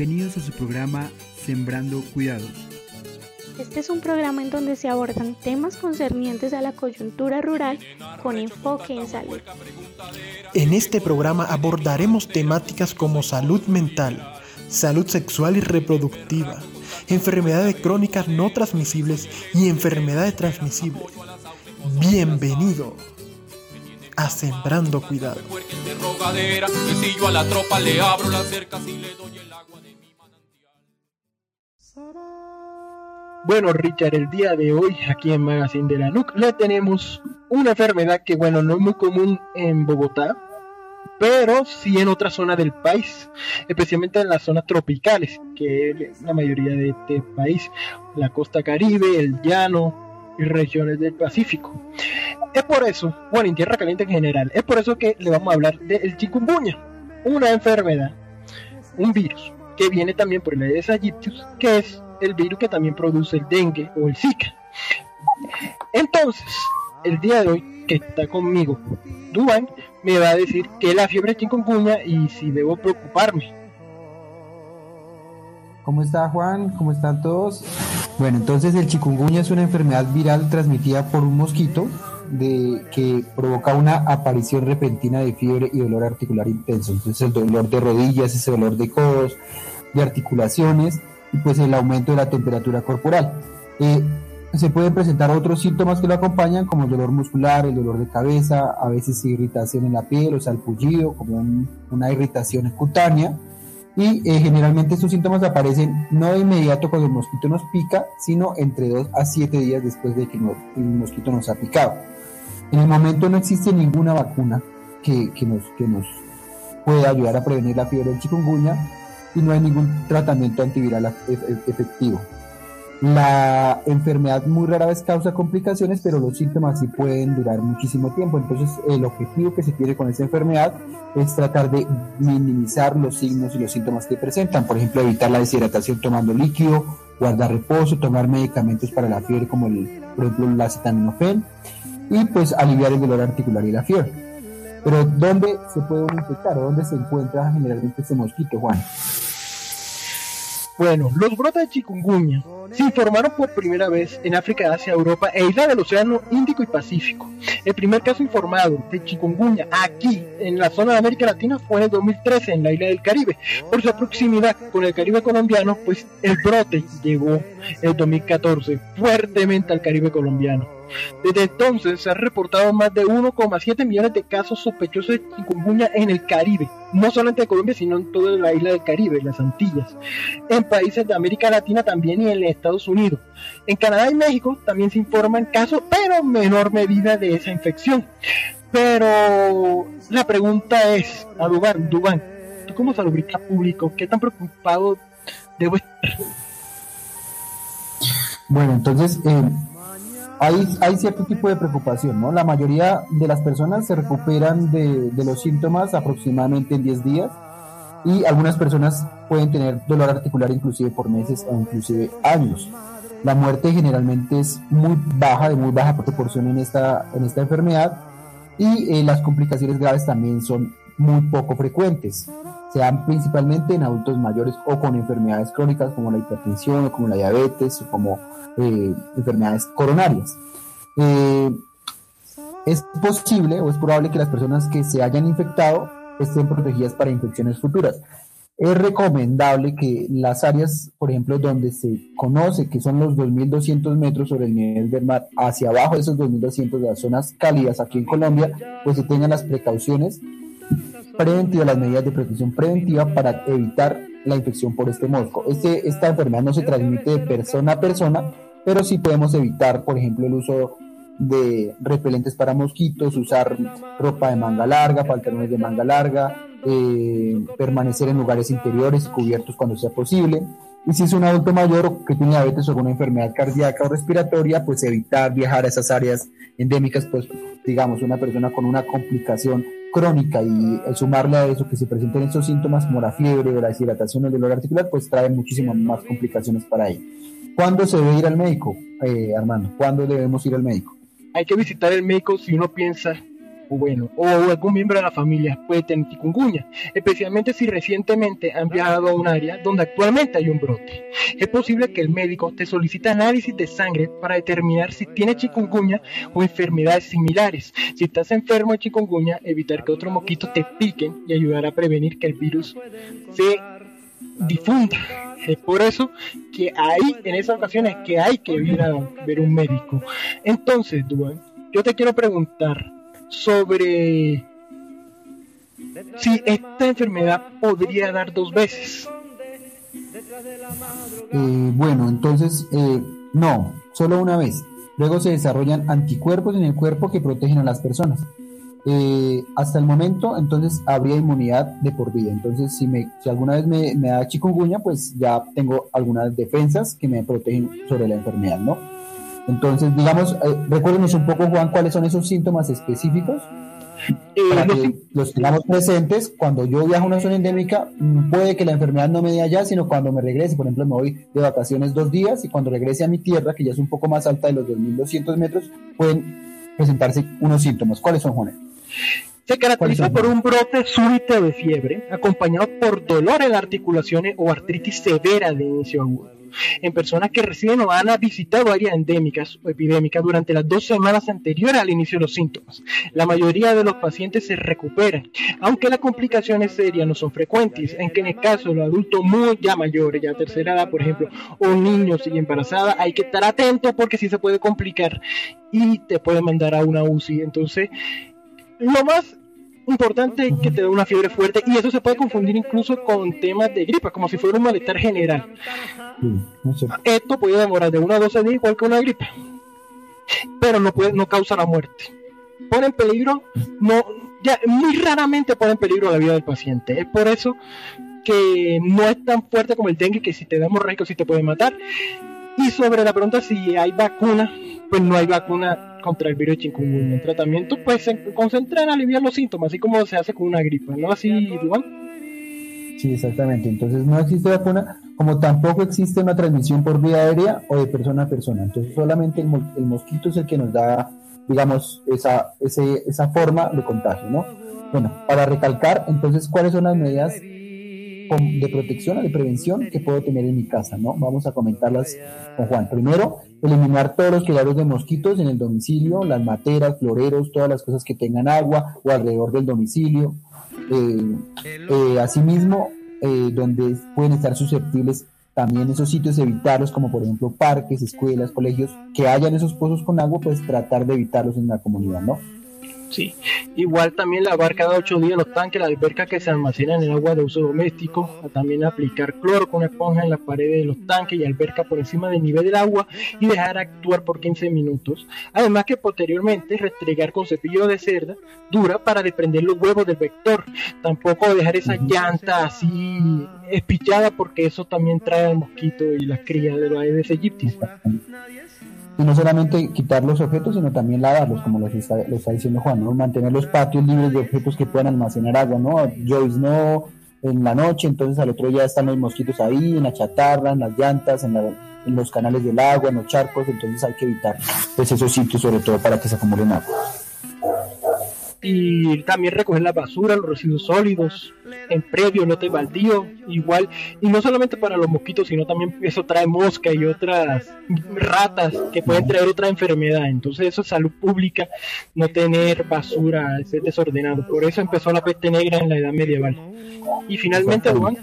Bienvenidos a su programa Sembrando Cuidados. Este es un programa en donde se abordan temas concernientes a la coyuntura rural con enfoque en salud. En este programa abordaremos temáticas como salud mental, salud sexual y reproductiva, enfermedades crónicas no transmisibles y enfermedades transmisibles. Bienvenido a Sembrando Cuidado. Bueno, Richard, el día de hoy aquí en Magazine de la NUC le tenemos una enfermedad que, bueno, no es muy común en Bogotá, pero sí en otra zona del país, especialmente en las zonas tropicales, que es la mayoría de este país, la costa caribe, el llano y regiones del Pacífico. Es por eso, bueno, en tierra caliente en general, es por eso que le vamos a hablar del chikungunya, una enfermedad, un virus, que viene también por el Aedes aegyptius, que es el virus que también produce el dengue o el zika. Entonces, el día de hoy que está conmigo, Duan, me va a decir que la fiebre chikungunya y si debo preocuparme. ¿Cómo está Juan? ¿Cómo están todos? Bueno, entonces el chikungunya es una enfermedad viral transmitida por un mosquito de, que provoca una aparición repentina de fiebre y dolor articular intenso. Entonces el dolor de rodillas, ese dolor de codos, de articulaciones y pues el aumento de la temperatura corporal. Eh, se pueden presentar otros síntomas que lo acompañan, como el dolor muscular, el dolor de cabeza, a veces irritación en la piel o salpullido, como una irritación cutánea. Y eh, generalmente estos síntomas aparecen no de inmediato cuando el mosquito nos pica, sino entre 2 a 7 días después de que el mosquito nos ha picado. En el momento no existe ninguna vacuna que, que, nos, que nos pueda ayudar a prevenir la fiebre del chikungunya, y no hay ningún tratamiento antiviral efectivo. La enfermedad muy rara vez causa complicaciones, pero los síntomas sí pueden durar muchísimo tiempo. Entonces, el objetivo que se tiene con esta enfermedad es tratar de minimizar los signos y los síntomas que presentan. Por ejemplo, evitar la deshidratación tomando líquido, guardar reposo, tomar medicamentos para la fiebre como el, por ejemplo el acetaminofén y pues aliviar el dolor articular y la fiebre. Pero ¿dónde se puede infectar o dónde se encuentra generalmente este mosquito, Juan? Bueno, los brotes de chikungunya se informaron por primera vez en África, Asia, Europa e islas del Océano Índico y Pacífico. El primer caso informado de chikungunya aquí en la zona de América Latina fue en el 2013 en la isla del Caribe. Por su proximidad con el Caribe colombiano, pues el brote llegó el 2014 fuertemente al Caribe colombiano. Desde entonces se han reportado más de 1,7 millones de casos sospechosos de chikungunya en el Caribe, no solamente en Colombia, sino en toda la isla del Caribe, las Antillas, en países de América Latina también y en Estados Unidos. En Canadá y México también se informan casos, pero en menor medida de esa infección. Pero la pregunta es, a Dubán, Dubán, tú como salubrista público, ¿qué tan preocupado debo estar? Bueno, entonces, eh, hay, cierto tipo de preocupación, ¿no? La mayoría de las personas se recuperan de, los síntomas aproximadamente en 10 días y algunas personas pueden tener dolor articular inclusive por meses o inclusive años. La muerte generalmente es muy baja, de muy baja proporción en esta, en esta enfermedad y eh, las complicaciones graves también son muy poco frecuentes. Se dan principalmente en adultos mayores o con enfermedades crónicas como la hipertensión o como la diabetes o como eh, enfermedades coronarias. Eh, es posible o es probable que las personas que se hayan infectado estén protegidas para infecciones futuras. Es recomendable que las áreas, por ejemplo, donde se conoce que son los 2.200 metros sobre el nivel del mar, hacia abajo de esos 2.200 de las zonas cálidas aquí en Colombia, pues se tengan las precauciones preventivas, las medidas de protección preventiva para evitar la infección por este mosco. Este, esta enfermedad no se transmite de persona a persona, pero sí podemos evitar, por ejemplo, el uso de repelentes para mosquitos, usar ropa de manga larga, pantalones de manga larga, eh, permanecer en lugares interiores cubiertos cuando sea posible. Y si es un adulto mayor que tiene diabetes o alguna enfermedad cardíaca o respiratoria, pues evitar viajar a esas áreas endémicas, pues digamos, una persona con una complicación crónica y sumarle a eso que se presenten esos síntomas como la fiebre o la deshidratación o el dolor articular, pues trae muchísimas más complicaciones para ello. ¿Cuándo se debe ir al médico, eh, Armando? ¿Cuándo debemos ir al médico? Hay que visitar el médico si uno piensa o bueno, o algún miembro de la familia puede tener chikungunya, especialmente si recientemente han viajado a un área donde actualmente hay un brote. Es posible que el médico te solicite análisis de sangre para determinar si tiene chikungunya o enfermedades similares. Si estás enfermo de chikungunya, evitar que otros mosquitos te piquen y ayudar a prevenir que el virus se difunda. Es por eso que hay, en esas ocasiones, que hay que ir a ver un médico. Entonces, Duan, yo te quiero preguntar sobre si esta enfermedad podría dar dos veces. Eh, bueno, entonces, eh, no, solo una vez. Luego se desarrollan anticuerpos en el cuerpo que protegen a las personas. Eh, hasta el momento, entonces habría inmunidad de por vida. Entonces, si, me, si alguna vez me, me da chikungunya, pues ya tengo algunas defensas que me protegen sobre la enfermedad, ¿no? Entonces, digamos, eh, recuérdenos un poco, Juan, cuáles son esos síntomas específicos eh, para que los tengamos presentes. Cuando yo viajo a una zona endémica, mm, puede que la enfermedad no me dé allá, sino cuando me regrese. Por ejemplo, me voy de vacaciones dos días y cuando regrese a mi tierra, que ya es un poco más alta de los 2.200 metros, pueden presentarse unos síntomas. ¿Cuáles son, Juan? Se caracteriza por un brote súbito de fiebre, acompañado por dolor en articulaciones o artritis severa de inicio agudo. En personas que reciben o han visitado áreas endémicas o epidémicas durante las dos semanas anteriores al inicio de los síntomas. La mayoría de los pacientes se recuperan, aunque las complicaciones serias no son frecuentes, en que en el caso de los adultos muy ya mayores, ya tercera edad, por ejemplo, o niños y embarazada, hay que estar atento porque sí se puede complicar y te puede mandar a una UCI. Entonces, lo más importante que te da una fiebre fuerte y eso se puede confundir incluso con temas de gripa, como si fuera un malestar general. Esto puede demorar de una a 12 días igual que una gripa, pero no, puede, no causa la muerte. Pone en peligro, no, ya muy raramente pone en peligro la vida del paciente. Es por eso que no es tan fuerte como el dengue, que si te da hemorrágico sí te puede matar. Y sobre la pregunta si hay vacuna, pues no hay vacuna contra el virus de chikungunya. El tratamiento pues se concentra en aliviar los síntomas, así como se hace con una gripa, ¿no? Así, igual. Sí, exactamente. Entonces no existe vacuna, como tampoco existe una transmisión por vía aérea o de persona a persona. Entonces solamente el, el mosquito es el que nos da, digamos, esa, ese, esa forma de contagio, ¿no? Bueno, para recalcar, entonces, ¿cuáles son las medidas de protección o de prevención que puedo tener en mi casa, ¿no? Vamos a comentarlas con Juan. Primero, eliminar todos los criaderos de mosquitos en el domicilio, las materas, floreros, todas las cosas que tengan agua o alrededor del domicilio. Eh, eh, asimismo, eh, donde pueden estar susceptibles también esos sitios, evitarlos, como por ejemplo parques, escuelas, colegios, que hayan esos pozos con agua, pues tratar de evitarlos en la comunidad, ¿no? Sí, igual también lavar cada ocho días los tanques, las albercas que se almacenan en agua de uso doméstico, también aplicar cloro con esponja en las paredes de los tanques y albercas por encima del nivel del agua y dejar actuar por 15 minutos. Además que posteriormente restregar con cepillo de cerda dura para desprender los huevos del vector. Tampoco dejar esa llanta así espichada porque eso también trae al mosquito y las crías de los Aedes aegypti y no solamente quitar los objetos, sino también lavarlos, como lo está, lo está diciendo Juan, ¿no? mantener los patios libres de objetos que puedan almacenar agua, ¿no? Joyce no en la noche, entonces al otro día están los mosquitos ahí, en la chatarra, en las llantas, en, en los canales del agua, en los charcos, entonces hay que evitar pues, esos sitios, sobre todo para que se acumulen agua y también recoger la basura, los residuos sólidos, en previo, no te baldío, igual, y no solamente para los mosquitos, sino también eso trae mosca y otras ratas que pueden traer otra enfermedad, entonces eso es salud pública, no tener basura, ser desordenado, por eso empezó la peste negra en la edad medieval. Y finalmente, Juan.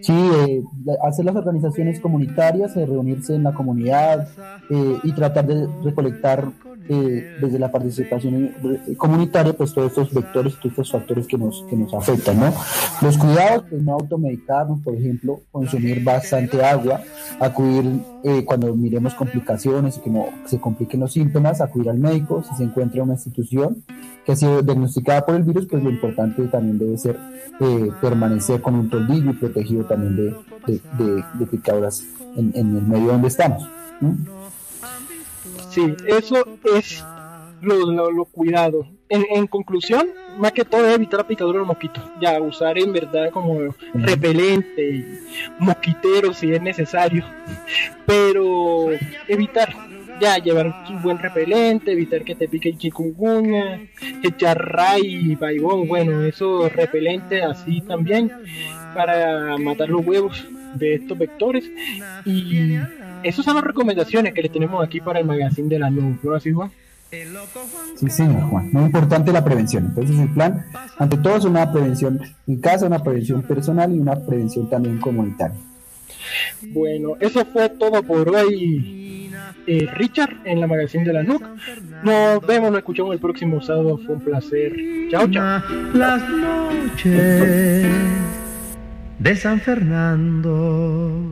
Sí, eh, hacer las organizaciones comunitarias, eh, reunirse en la comunidad eh, y tratar de recolectar eh, desde la participación comunitaria, pues todos estos vectores, todos estos factores que nos, que nos afectan, ¿no? Los cuidados, pues no automedicarnos, por ejemplo, consumir bastante agua, acudir eh, cuando miremos complicaciones y que no se compliquen los síntomas, acudir al médico, si se encuentra una institución que ha sido diagnosticada por el virus, pues lo importante también debe ser eh, permanecer con un toldillo y protegido también de, de, picaduras en, el medio donde estamos. Sí, eso es lo, lo, cuidado. En, conclusión, más que todo es evitar la picadura de los mosquitos. Ya, usar en verdad como repelente y mosquitero si es necesario. Pero evitar, ya llevar un buen repelente, evitar que te pique el chikungunya, echar ray y baibón, bueno, eso repelente así también para matar los huevos de estos vectores y esas son las recomendaciones que le tenemos aquí para el magazine de la nube, ¿no así Juan? Sí, señor Juan. Muy importante la prevención. Entonces, el plan, ante todo, es una prevención en casa, una prevención personal y una prevención también comunitaria. Bueno, eso fue todo por hoy, eh, Richard, en la magazine de la NUC. Nos vemos, nos escuchamos el próximo sábado. Fue un placer. Chao, chao. Las noches de San Fernando.